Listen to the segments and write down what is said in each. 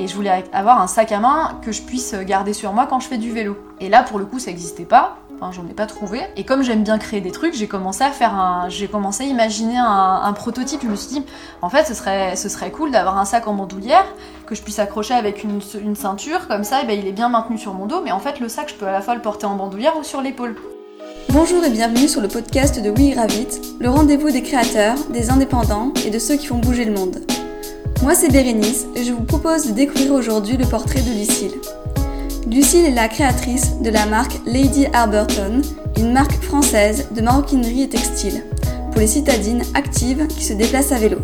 Et je voulais avoir un sac à main que je puisse garder sur moi quand je fais du vélo. Et là, pour le coup, ça n'existait pas. Enfin, j'en ai pas trouvé. Et comme j'aime bien créer des trucs, j'ai commencé à faire un, j'ai commencé à imaginer un, prototype. Je me suis dit, en fait, ce serait, cool d'avoir un sac en bandoulière que je puisse accrocher avec une, ceinture. Comme ça, et eh ben, il est bien maintenu sur mon dos. Mais en fait, le sac, je peux à la fois le porter en bandoulière ou sur l'épaule. Bonjour et bienvenue sur le podcast de We Gravit, le rendez-vous des créateurs, des indépendants et de ceux qui font bouger le monde. Moi, c'est Bérénice et je vous propose de découvrir aujourd'hui le portrait de Lucille. Lucille est la créatrice de la marque Lady Arberton, une marque française de maroquinerie et textile, pour les citadines actives qui se déplacent à vélo.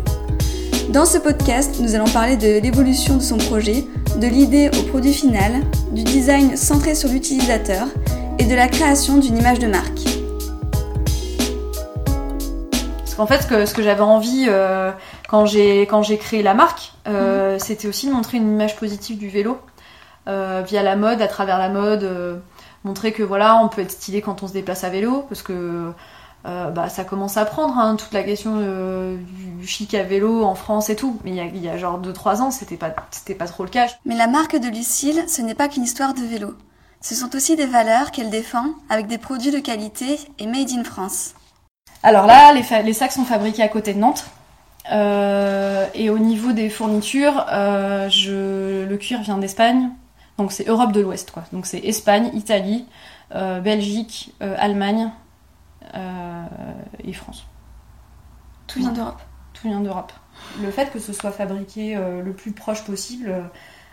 Dans ce podcast, nous allons parler de l'évolution de son projet, de l'idée au produit final, du design centré sur l'utilisateur et de la création d'une image de marque. En fait, ce que, ce que j'avais envie euh, quand j'ai créé la marque, euh, mhm. c'était aussi de montrer une image positive du vélo. Euh, via la mode, à travers la mode, euh, montrer que voilà, on peut être stylé quand on se déplace à vélo, parce que bah, ça commence à prendre hein, toute la question du chic à vélo en France et tout. Mais il y a, genre 2-3 ans, c'était pas, c'était pas trop le cas. Mais la marque de Lucille, ce n'est pas qu'une histoire de vélo. Ce sont aussi des valeurs qu'elle défend avec des produits de qualité et made in France. Alors là, les, sacs sont fabriqués à côté de Nantes. Et au niveau des fournitures, le cuir vient d'Espagne, donc c'est Europe de l'Ouest, quoi. Donc c'est Espagne, Italie, euh, Belgique, euh, Allemagne euh, et France. Tout vient d'Europe. Tout vient d'Europe. Le fait que ce soit fabriqué le plus proche possible,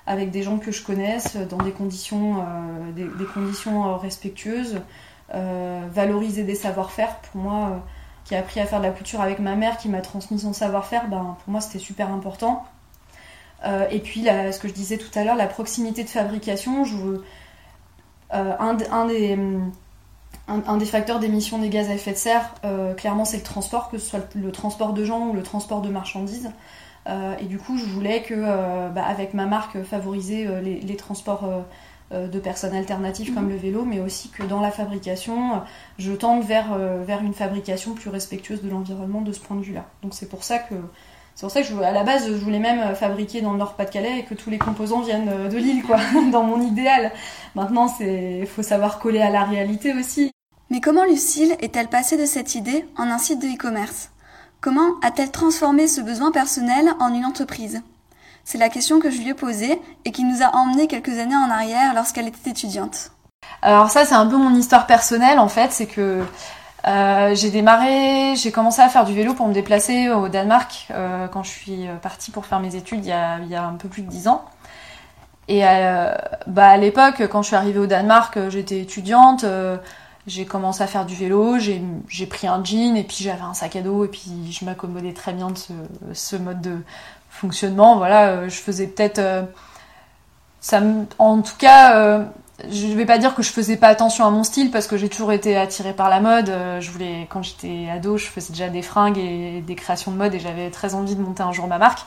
avec des gens que je connaisse, dans des conditions, des, conditions respectueuses, valoriser des savoir-faire, pour moi, qui a appris à faire de la couture avec ma mère, qui m'a transmis son savoir-faire, ben, pour moi c'était super important. Euh, et puis, ce que je disais tout à l'heure, la proximité de fabrication, euh, un, des, un, des facteurs d'émission des gaz à effet de serre, euh, clairement, c'est le transport, que ce soit le transport de gens ou le transport de marchandises. et du coup, je voulais que, bah, avec ma marque, favoriser les, transports de personnes alternatives comme mhm. le vélo, mais aussi que dans la fabrication, je tente vers, vers une fabrication plus respectueuse de l'environnement de ce point de vue-là. Donc c'est pour ça que c'est pour ça que je, à la base, je voulais même euh, fabriquer dans le Nord-Pas-de-Calais et que tous les composants viennent euh, de l'île, quoi, dans mon idéal. Maintenant, c'est, faut savoir coller à la réalité aussi. Mais comment Lucille est-elle passée de cette idée en un site de e-commerce? Comment a-t-elle transformé ce besoin personnel en une entreprise? C'est la question que je lui ai posée et qui nous a emmenés quelques années en arrière lorsqu'elle était étudiante. Alors ça, c'est un peu mon histoire personnelle en fait, c'est que euh, j'ai démarré, j'ai commencé à faire du vélo pour me déplacer au Danemark euh, quand je suis partie pour faire mes études il y a, un peu plus de 10 ans. Et euh, bah à l'époque, quand je suis arrivée au Danemark, j'étais étudiante, j'ai commencé à faire du vélo, j'ai pris un jean et puis j'avais un sac à dos et puis je m'accommodais très bien de ce, mode de fonctionnement. Voilà, je faisais peut-être... ça en tout cas je vais pas dire que je faisais pas attention à mon style parce que j'ai toujours été attirée par la mode. Euh, je voulais, quand j'étais ado, je faisais déjà des fringues et des créations de mode et j'avais très envie de monter un jour ma marque.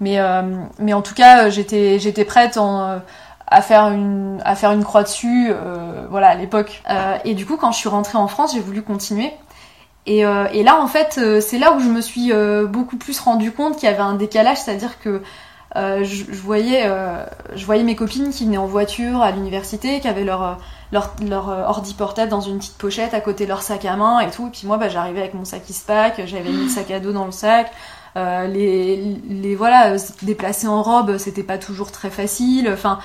Mais, euh, mais en tout cas, j'étais, j'étais prête à faire une, à faire une croix dessus, euh, voilà, à l'époque. Euh, et du coup, quand je suis rentrée en France, j'ai voulu continuer. Et, et là, en fait, c'est là où je me suis beaucoup plus rendu compte qu'il y avait un décalage, c'est-à-dire que euh, je, voyais, euh, je voyais mes copines qui venaient en voiture à l'université, qui avaient leur, euh, leur, leur, ordi portable dans une petite pochette à côté de leur sac à main et tout. Et puis moi, bah, j'arrivais avec mon sac pack j'avais mis le sac à dos dans le sac. les, les voilà, se déplacer en robe, c'était pas toujours très facile. Enfin,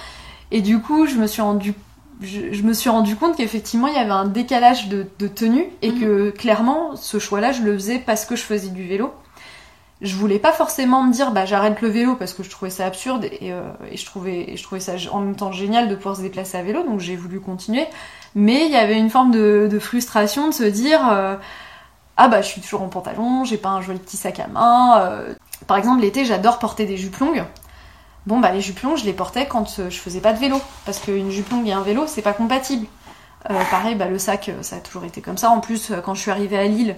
et du coup, je me suis rendu je, me suis rendu compte qu'effectivement il y avait un décalage de, de tenue et mhm. que clairement ce choix-là je le faisais parce que je faisais du vélo je voulais pas forcément me dire bah j'arrête le vélo parce que je trouvais ça absurde et, euh, et je trouvais je trouvais ça en même temps génial de pouvoir se déplacer à vélo donc j'ai voulu continuer mais il y avait une forme de, de frustration de se dire euh, ah bah je suis toujours en pantalon j'ai pas un joli petit sac à main euh. par exemple l'été j'adore porter des jupes longues bon bah les jupes longues je les portais quand je faisais pas de vélo parce qu'une jupe longue et un vélo c'est pas compatible pareil bah le sac ça a toujours été comme ça en plus quand je suis arrivée à Lille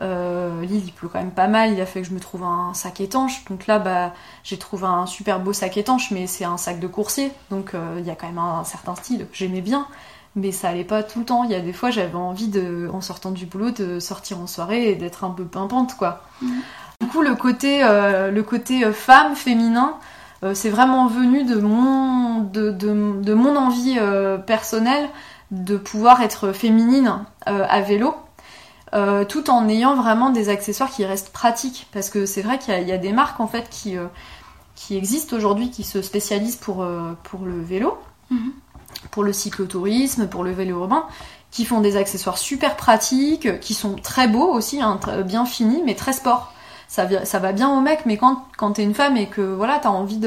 euh, Lille, il pleut quand même pas mal. Il a fait que je me trouve un sac étanche. Donc là, bah, j'ai trouvé un super beau sac étanche, mais c'est un sac de coursier. Donc euh, il y a quand même un, certain style. J'aimais bien, mais ça allait pas tout le temps. Il y a des fois, j'avais envie de, en sortant du boulot, de sortir en soirée et d'être un peu pimpante, quoi. Mm. Du coup, le côté, euh, le côté femme, féminin, c'est vraiment venu de mon, de, de, mon envie personnelle de pouvoir être féminine à vélo. tout en ayant vraiment des accessoires qui restent pratiques parce que c'est vrai qu'il y, a des marques en fait qui, qui existent aujourd'hui qui se spécialisent pour, pour le vélo mhm. pour le cyclotourisme pour le vélo urbain qui font des accessoires super pratiques, qui sont très beaux aussi, hein, bien finis, mais très sport. Ça, va bien au mec, mais quand, t'es une femme et que voilà, t'as envie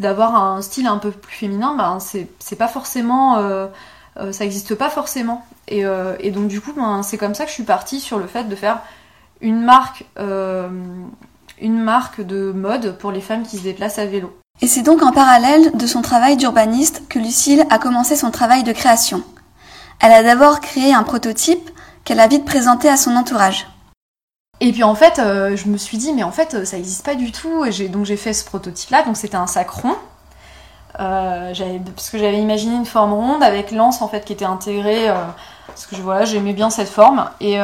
d'avoir un style un peu plus féminin, ben c'est, pas forcément. Euh, euh, ça existe pas forcément. Et, euh, et donc, du coup, ben, c'est comme ça que je suis partie sur le fait de faire une marque, une marque de mode pour les femmes qui se déplacent à vélo. Et c'est donc en parallèle de son travail d'urbaniste que Lucille a commencé son travail de création. Elle a d'abord créé un prototype qu'elle a vite présenté à son entourage. Et puis en fait, euh, je me suis dit, mais en fait, ça n'existe pas du tout. Et donc j'ai fait ce prototype-là. Donc c'était un sac rond. Euh, parce que j'avais imaginé une forme ronde avec l'anse en fait qui était intégrée. Euh, parce que voilà, j'aimais bien cette forme. Et,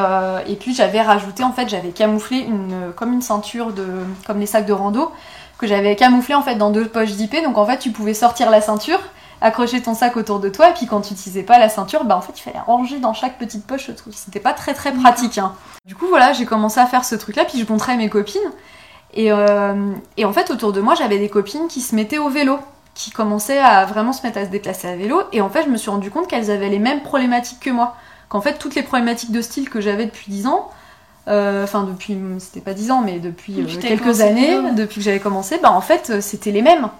puis j'avais rajouté, en fait, j'avais camouflé une, comme une ceinture de, comme les sacs de rando, que j'avais camouflé en fait dans deux poches d'IP. Donc en fait, tu pouvais sortir la ceinture accrocher ton sac autour de toi, et puis quand tu n'utilisais pas la ceinture, bah en fait il fallait ranger dans chaque petite poche le truc. C'était pas très très pratique. Hein. Du coup voilà, j'ai commencé à faire ce truc-là, puis je montrais à mes copines. Et, euh, et en fait autour de moi j'avais des copines qui se mettaient au vélo, qui commençaient à vraiment se mettre à se déplacer à vélo, et en fait je me suis rendu compte qu'elles avaient les mêmes problématiques que moi. Qu'en fait toutes les problématiques de style que j'avais depuis 10 ans, euh, enfin depuis, c'était pas 10 ans, mais depuis, euh, quelques années, depuis que j'avais commencé, bah en fait c'était les mêmes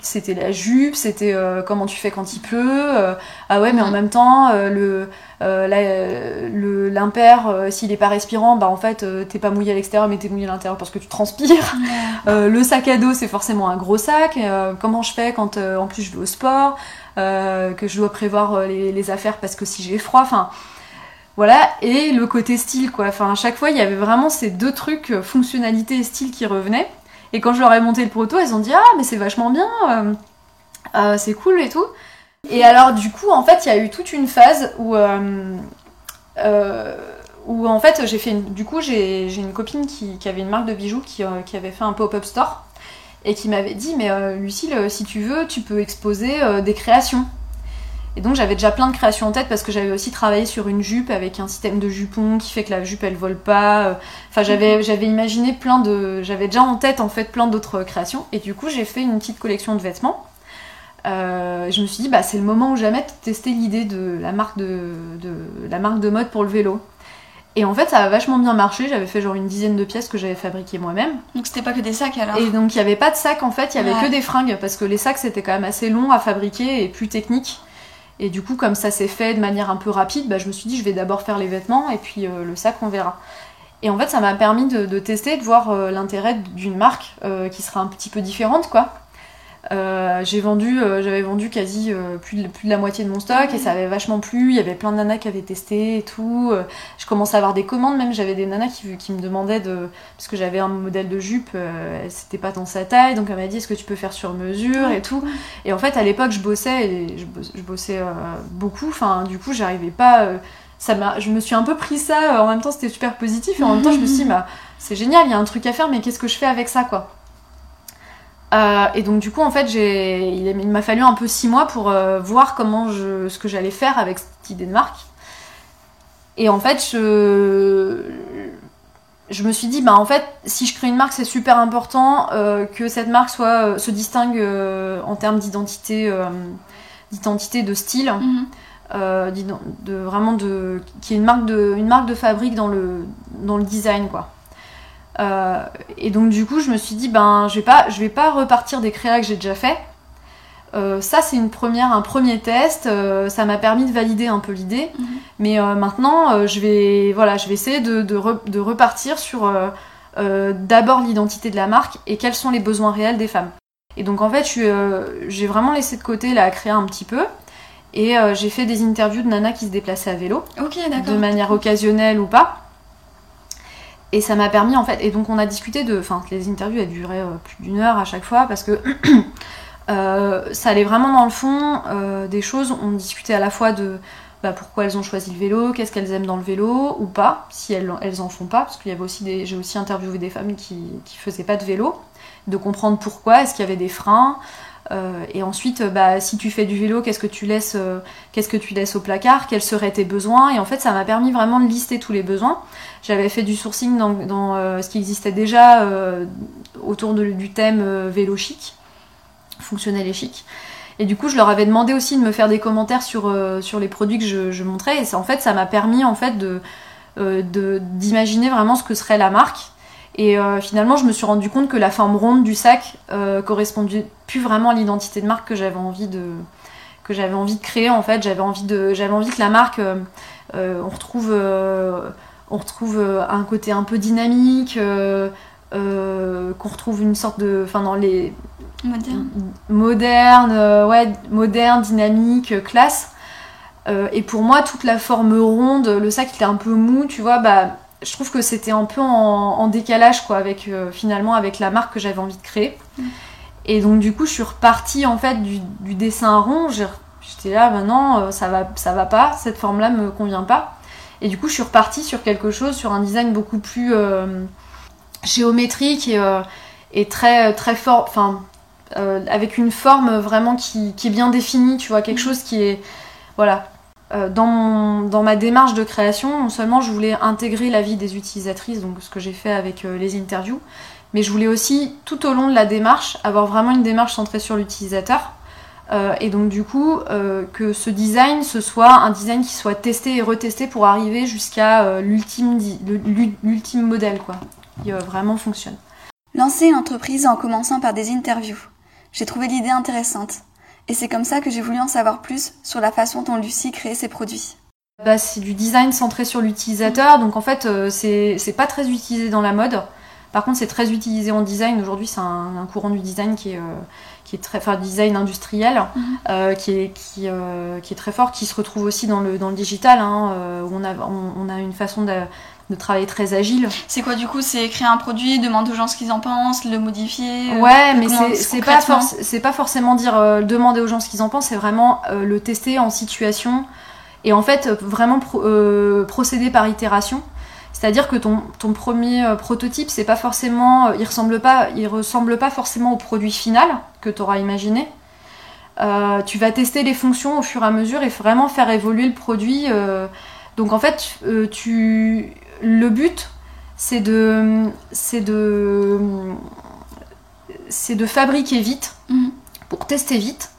c'était la jupe, c'était euh, comment tu fais quand il pleut. Euh, ah ouais, mais en même temps, euh, le le l'impair, s'il est pas respirant, bah en fait, t'es pas mouillé à l'extérieur, mais t'es mouillé à l'intérieur parce que tu transpires. le sac à dos, c'est forcément un gros sac. comment je fais quand en plus je vais au sport, que je dois prévoir les, les, affaires parce que si j'ai froid, enfin. Voilà, et le côté style, quoi. Enfin, à chaque fois, il y avait vraiment ces deux trucs, fonctionnalité et style, qui revenaient. Et quand je leur ai monté le proto, elles ont dit Ah, mais c'est vachement bien, euh, euh, c'est cool et tout. Et alors, du coup, en fait, il y a eu toute une phase où. Euh, où en fait j'ai fait du coup j'ai une copine qui, avait une marque de bijoux qui, qui avait fait un pop-up store et qui m'avait dit mais Lucille si tu veux tu peux exposer des créations et donc j'avais déjà plein de créations en tête parce que j'avais aussi travaillé sur une jupe avec un système de jupon qui fait que la jupe elle vole pas. Enfin j'avais mhm. j'avais imaginé plein de j'avais déjà en tête en fait plein d'autres créations et du coup j'ai fait une petite collection de vêtements. Euh, je me suis dit bah c'est le moment ou jamais de tester l'idée de la marque de, la marque de mode pour le vélo. Et en fait, ça a vachement bien marché. J'avais fait genre une dizaine de pièces que j'avais fabriquées moi-même. Donc c'était pas que des sacs alors Et donc il n'y avait pas de sacs en fait, il y avait que des fringues parce que les sacs c'était quand même assez long à fabriquer et plus technique. Et du coup, comme ça s'est fait de manière un peu rapide, bah, je me suis dit je vais d'abord faire les vêtements et puis euh, le sac on verra. Et en fait, ça m'a permis de, tester, de voir euh, l'intérêt d'une marque euh, qui sera un petit peu différente, quoi. Euh, j'ai vendu, euh, j'avais vendu quasi euh, plus, de, plus de la moitié de mon stock et ça avait vachement plu. Il y avait plein de nanas qui avaient testé et tout. je commençais à avoir des commandes, même j'avais des nanas qui, qui me demandaient de. Parce que j'avais un modèle de jupe, c'était pas dans sa taille, donc elle m'a dit est-ce que tu peux faire sur mesure et tout. Et en fait, à l'époque, je bossais et je, bossais, beaucoup. Enfin, du coup, j'arrivais pas. ça je me suis un peu pris ça. En même temps, c'était super positif et en même temps, je me suis dit bah, c'est génial, il y a un truc à faire, mais qu'est-ce que je fais avec ça, quoi? Euh, et donc du coup en fait il m'a fallu un peu six mois pour euh, voir comment je, ce que j'allais faire avec cette idée de marque. Et en fait je, je me suis dit bah en fait si je crée une marque c'est super important euh, que cette marque soit se distingue en termes d'identité d'identité de style. Mhm. de vraiment de qui est une marque de une marque de fabrique dans le dans le design quoi euh, et donc du coup, je me suis dit, ben, je vais pas, je vais pas repartir des créas que j'ai déjà fait. Euh, ça, c'est une première, un premier test. Euh, ça m'a permis de valider un peu l'idée. Mhm. Mais maintenant, je vais, voilà, je vais essayer de, de, repartir sur d'abord l'identité de la marque et quels sont les besoins réels des femmes. Et donc en fait, j'ai vraiment laissé de côté la créa un petit peu. Et j'ai fait des interviews de nanas qui se déplaçaient à vélo. de manière occasionnelle ou pas. Et ça m'a permis en fait, et donc on a discuté de, enfin les interviews elles duraient euh, plus d'une heure à chaque fois parce que euh, ça allait vraiment dans le fond euh, des choses. On discutait à la fois de bah, pourquoi elles ont choisi le vélo, qu'est-ce qu'elles aiment dans le vélo ou pas, si elles, elles en font pas, parce qu'il y avait aussi j'ai aussi interviewé des femmes qui, qui faisaient pas de vélo de comprendre pourquoi, est-ce qu'il y avait des freins. Et ensuite, bah, si tu fais du vélo, qu'est-ce que tu laisses, qu'est-ce que tu laisses au placard, quels seraient tes besoins? Et en fait, ça m'a permis vraiment de lister tous les besoins. J'avais fait du sourcing dans, ce qui existait déjà autour du thème vélo chic, fonctionnel et chic. Et du coup, je leur avais demandé aussi de me faire des commentaires sur, euh, les produits que je, montrais. Et en fait, ça m'a permis en fait euh, d'imaginer vraiment ce que serait la marque. Et euh, finalement, je me suis rendu compte que la forme ronde du sac euh, correspondait plus vraiment à l'identité de marque que j'avais envie de que j'avais envie de créer. En fait, j'avais envie de j'avais envie que la marque on retrouve on retrouve un côté un peu dynamique. qu'on retrouve une sorte de enfin dans les Moderne. Moderne, euh, ouais, moderne, dynamique, euh, classe. Euh, et pour moi, toute la forme ronde, le sac était un peu mou, tu vois, bah, je trouve que c'était un peu en, décalage, quoi, avec finalement avec la marque que j'avais envie de créer. Mm. Et donc, du coup, je suis repartie en fait du, dessin rond. J'étais là, maintenant, ça va, ça va pas, cette forme-là me convient pas. Et du coup, je suis repartie sur quelque chose, sur un design beaucoup plus géométrique et, et très, très fort, enfin, euh, avec une forme vraiment qui, est bien définie, tu vois, quelque chose qui est. Voilà. Euh, dans, ma démarche de création, non seulement je voulais intégrer la vie des utilisatrices, donc ce que j'ai fait avec euh, les interviews, mais je voulais aussi, tout au long de la démarche, avoir vraiment une démarche centrée sur l'utilisateur. et donc du coup, que ce design, ce soit un design qui soit testé et retesté pour arriver jusqu'à l'ultime modèle, quoi, qui vraiment fonctionne. Lancer une entreprise en commençant par des interviews. J'ai trouvé l'idée intéressante. Et c'est comme ça que j'ai voulu en savoir plus sur la façon dont Lucie crée ses produits. Bah, c'est du design centré sur l'utilisateur, donc en fait euh, c'est pas très utilisé dans la mode. Par contre c'est très utilisé en design. Aujourd'hui c'est un, courant du design qui est, euh, qui est très, enfin design industriel, mhm. euh, qui, est, qui, qui, est très fort, qui se retrouve aussi dans le, dans le digital, hein, où on a, on, a une façon de, travailler très agile. C'est quoi du coup C'est créer un produit, demander aux gens ce qu'ils en pensent, le modifier euh, Ouais, mais c'est pas, pas forcément dire euh, demander aux gens ce qu'ils en pensent, c'est vraiment euh, le tester en situation et en fait vraiment procéder par itération. C'est-à-dire que ton, ton premier prototype, c'est pas forcément, il ressemble pas, il ressemble pas forcément au produit final que tu auras imaginé. tu vas tester les fonctions au fur et à mesure et vraiment faire évoluer le produit. donc en fait, tu le but, c'est de, c'est de, c'est de fabriquer vite, mhm. pour tester vite,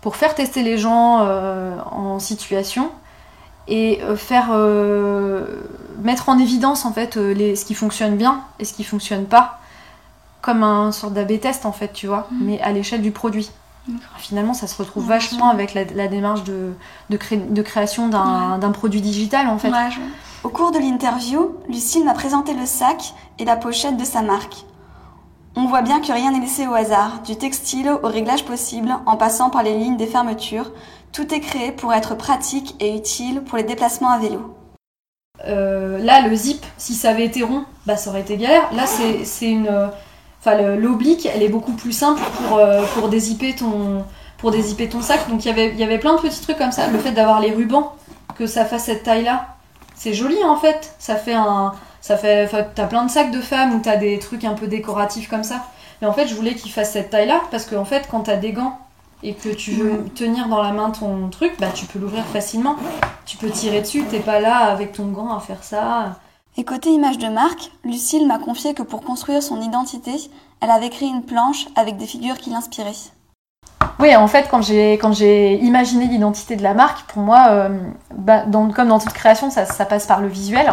pour faire tester les gens euh, en situation et euh, faire euh, mettre en évidence en fait les, ce qui fonctionne bien et ce qui fonctionne pas, comme un sorte d'AB test en fait, tu vois, mhm. mais à l'échelle du produit. Finalement, ça se retrouve vachement avec la, démarche de, de, création d'un produit digital en fait. Au cours de l'interview, Lucille m'a présenté le sac et la pochette de sa marque. On voit bien que rien n'est laissé au hasard, du textile au réglage possible, en passant par les lignes des fermetures. Tout est créé pour être pratique et utile pour les déplacements à vélo. Euh, là, le zip, si ça avait été rond, bah, ça aurait été galère. Là, c'est une. Enfin, l'oblique, elle est beaucoup plus simple pour, euh, pour, dézipper ton, pour dézipper ton sac. Donc, il y avait plein de petits trucs comme ça. Le fait d'avoir les rubans, que ça fasse cette taille-là, c'est joli en fait. Ça fait un. Ça fait. T'as plein de sacs de femmes où t'as des trucs un peu décoratifs comme ça. Mais en fait, je voulais qu'il fasse cette taille-là parce qu'en en fait, quand t'as des gants et que tu veux tenir dans la main ton truc, bah tu peux l'ouvrir facilement. Tu peux tirer dessus, t'es pas là avec ton gant à faire ça. Et côté image de marque, Lucille m'a confié que pour construire son identité, elle avait créé une planche avec des figures qui l'inspiraient. Oui, en fait, quand j'ai imaginé l'identité de la marque, pour moi, euh, bah, comme dans toute création, ça, passe par le visuel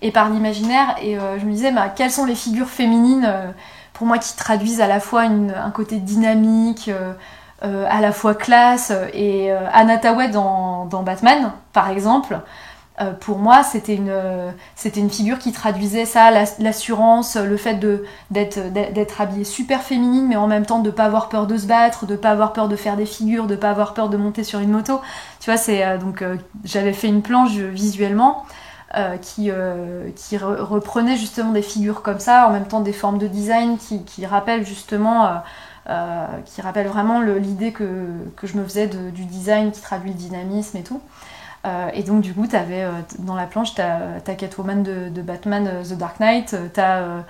et par l'imaginaire. Et euh, je me disais, bah, quelles sont les figures féminines euh, pour moi qui traduisent à la fois un côté dynamique, à la fois classe. Et Anna dans Batman, par exemple, euh, pour moi, c'était une, c'était une figure qui traduisait ça, l'assurance, le fait d'être, habillée super féminine, mais en même temps de pas avoir peur de se battre, de pas avoir peur de faire des figures, de pas avoir peur de monter sur une moto. Tu vois, euh, donc euh, j'avais fait une planche visuellement qui, qui reprenait justement des figures comme ça, en même temps des formes de design qui, qui rappellent justement. qui rappellent vraiment l'idée que, que, je me faisais du design qui traduit le dynamisme et tout. Euh, et donc, du coup, avais, euh, dans la planche, tu as, Catwoman de, Batman euh, The Dark Knight, tu as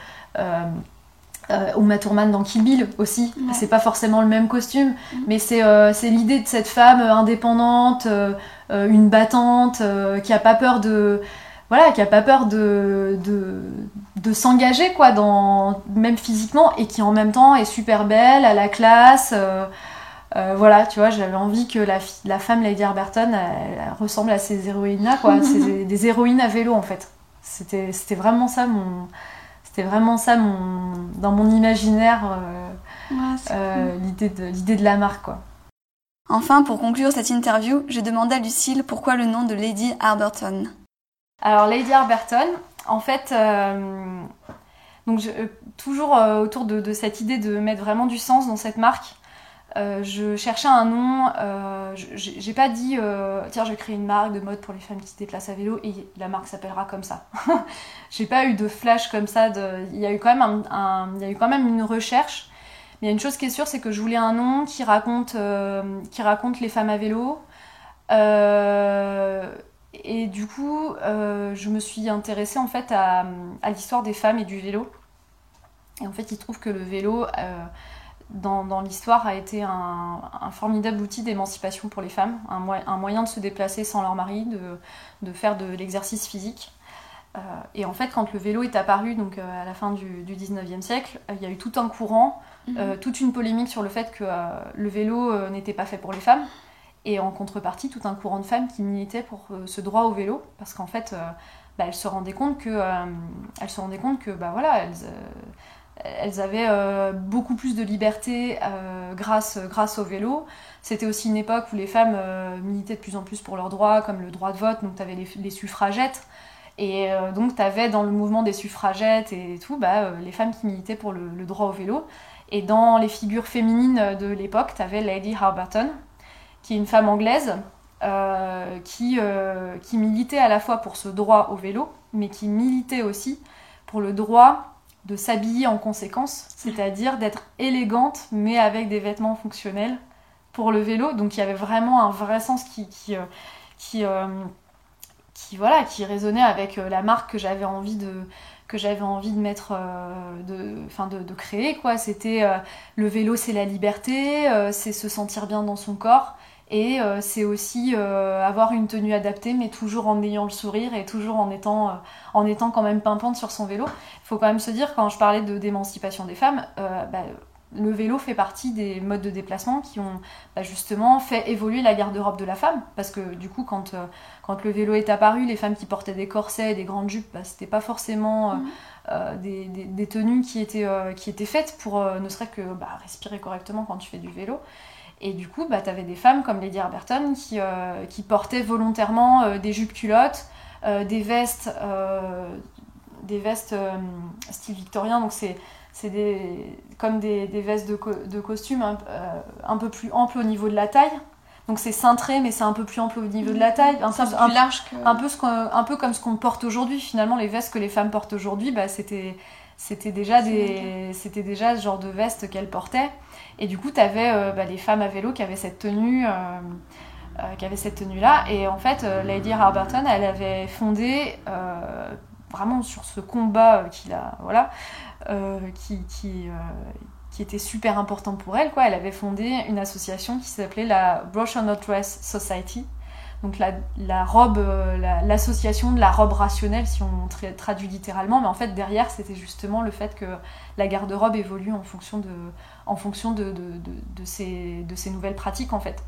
Euh, Uma Thurman dans Kill Bill aussi. C'est pas forcément le même costume, mm. mais c'est c'est l'idée de cette femme indépendante, une battante, qui a pas peur de voilà, qui a pas peur de, de, de s'engager quoi, dans, même physiquement, et qui en même temps est super belle, à la classe. Euh, voilà, tu vois, j'avais envie que la, la femme Lady Arberton elle, ressemble à ces héroïnes-là, quoi. C'est des héroïnes à vélo, en fait. C'était vraiment ça mon. C'était vraiment ça mon, dans mon imaginaire, euh, euh, l'idée de, de la marque, quoi. Enfin, pour conclure cette interview, j'ai demandé à Lucille pourquoi le nom de Lady Arberton. Alors, Lady Arberton, en fait, donc toujours autour de, de, cette idée de mettre vraiment du sens dans cette marque. Euh, je cherchais un nom, euh, j'ai pas dit euh, tiens je créer une marque de mode pour les femmes qui se déplacent à vélo et la marque s'appellera comme ça. j'ai pas eu de flash comme ça, il, y a eu quand même il y a eu quand même une recherche. Mais il y a une chose qui est sûre, c'est que je voulais un nom qui raconte, qui raconte les femmes à vélo. et du coup, je me suis intéressée en fait à, à l'histoire des femmes et du vélo. Et en fait, il trouve que le vélo dans, l'histoire a été un, formidable outil d'émancipation pour les femmes, un, moyen de se déplacer sans leur mari, de, faire de l'exercice physique. Euh, et en fait, quand le vélo est apparu, donc euh, à la fin du, 19e siècle, il y a eu tout un courant, euh, mhm. toute une polémique sur le fait que le vélo n'était pas fait pour les femmes. Et en contrepartie, tout un courant de femmes qui militaient pour ce droit au vélo, parce qu'en fait, bah, elles se rendaient compte que, elles se rendaient compte que, bah voilà, elles elles avaient euh, beaucoup plus de liberté euh, grâce, grâce au vélo. C'était aussi une époque où les femmes euh, militaient de plus en plus pour leurs droits, comme le droit de vote, donc tu avais les, suffragettes. Et donc tu avais dans le mouvement des suffragettes et tout, bah, les femmes qui militaient pour le, droit au vélo. Et dans les figures féminines de l'époque, tu avais Lady Harberton, qui est une femme anglaise, qui, qui militait à la fois pour ce droit au vélo, mais qui militait aussi pour le droit de s'habiller en conséquence, c'est-à-dire d'être élégante mais avec des vêtements fonctionnels pour le vélo. Donc il y avait vraiment un vrai sens qui, qui, euh, euh, qui voilà, qui résonnait avec euh, la marque que j'avais envie de que j'avais envie de mettre de, de, créer quoi c'était le vélo c'est la liberté c'est se sentir bien dans son corps et euh, c'est aussi euh, avoir une tenue adaptée, mais toujours en ayant le sourire et toujours en étant, euh, en étant quand même pimpante sur son vélo. Il faut quand même se dire, quand je parlais de d'émancipation des femmes, bah, le vélo fait partie des modes de déplacement qui ont bah, justement fait évoluer la garde-robe de la femme. Parce que du coup, quand, quand le vélo est apparu, les femmes qui portaient des corsets et des grandes jupes, bah, c'était pas forcément mmh. des, des, des, tenues qui étaient, qui étaient faites pour ne serait que bah, respirer correctement quand tu fais du vélo. Et du coup, bah, tu avais des femmes comme Lady Arberton qui, euh, qui portaient volontairement euh, des jupes culottes, euh, des vestes, des vestes style victorien, donc c'est des, comme des, des vestes de, de costume un, un, peu plus amples au niveau de la taille. Donc c'est cintré, mais c'est un peu plus ample au niveau de la taille. Un, peu, plus large que... un, peu, ce un peu comme ce qu'on porte aujourd'hui. Finalement, les vestes que les femmes portent aujourd'hui, bah, c'était c'était déjà, des, c'était déjà ce genre de veste qu'elles portaient. Et du coup, tu avais euh, bah, les femmes à vélo qui avaient cette tenue. Euh, euh, qui avait cette tenue-là. Et en fait, Lady Harberton, elle avait fondé vraiment sur ce combat qu'il a, voilà, qui, qui, qui, était super important pour elle. Quoi. Elle avait fondé une association qui s'appelait la Brush on Not Dress Society, donc la, robe, euh, l'association de la robe rationnelle, si on traduit littéralement, mais en fait derrière c'était justement le fait que la garde-robe évolue en fonction de, en fonction de, de, ces, de ces nouvelles pratiques en fait.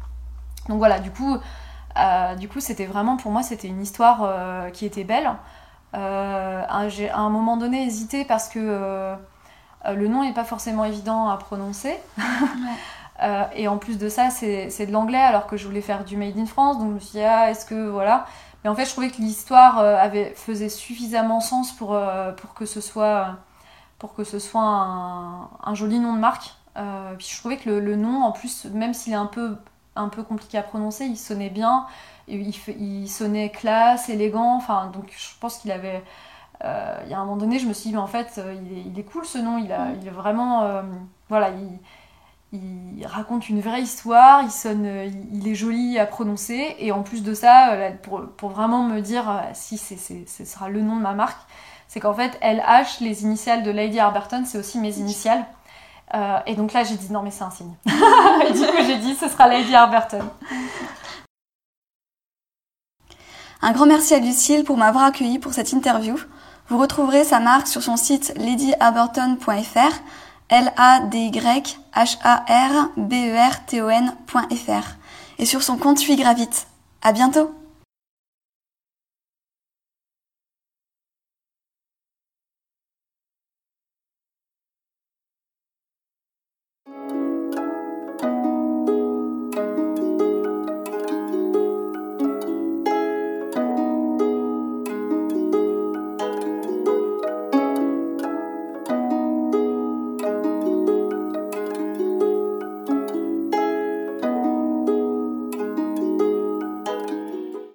Donc voilà, du coup, euh, du coup c'était vraiment pour moi c'était une histoire euh, qui était belle. J'ai à un moment donné hésité parce que le nom n'est pas forcément évident à prononcer. Euh, et en plus de ça, c'est de l'anglais alors que je voulais faire du Made in France. Donc je me suis dit, ah, est-ce que voilà. Mais en fait, je trouvais que l'histoire euh, avait faisait suffisamment sens pour, euh, pour que ce soit, pour que ce soit un, joli nom de marque. puis je trouvais que le, le nom, en plus, même s'il est un peu, un peu compliqué à prononcer, il sonnait bien. Il, sonnait classe, élégant. Enfin, donc je pense qu'il avait. il y a un moment donné, je me suis dit, mais en fait, il est, il est cool ce nom. Il, a, il est vraiment. voilà, il il raconte une vraie histoire, il sonne, il est joli à prononcer, et en plus de ça, euh, pour, vraiment me dire euh, si ce sera le nom de ma marque, c'est qu'en fait, LH, les initiales de Lady Arberton, c'est aussi mes initiales. Euh, et donc là, j'ai dit non, mais c'est un signe. et du coup, j'ai dit ce sera Lady Arberton. Un grand merci à Lucille pour m'avoir accueilli pour cette interview. Vous retrouverez sa marque sur son site ladyarberton.fr, L-A-D-Y-H-A-R-B-E-R-T-O-N.fr et sur son compte Gravite. À bientôt!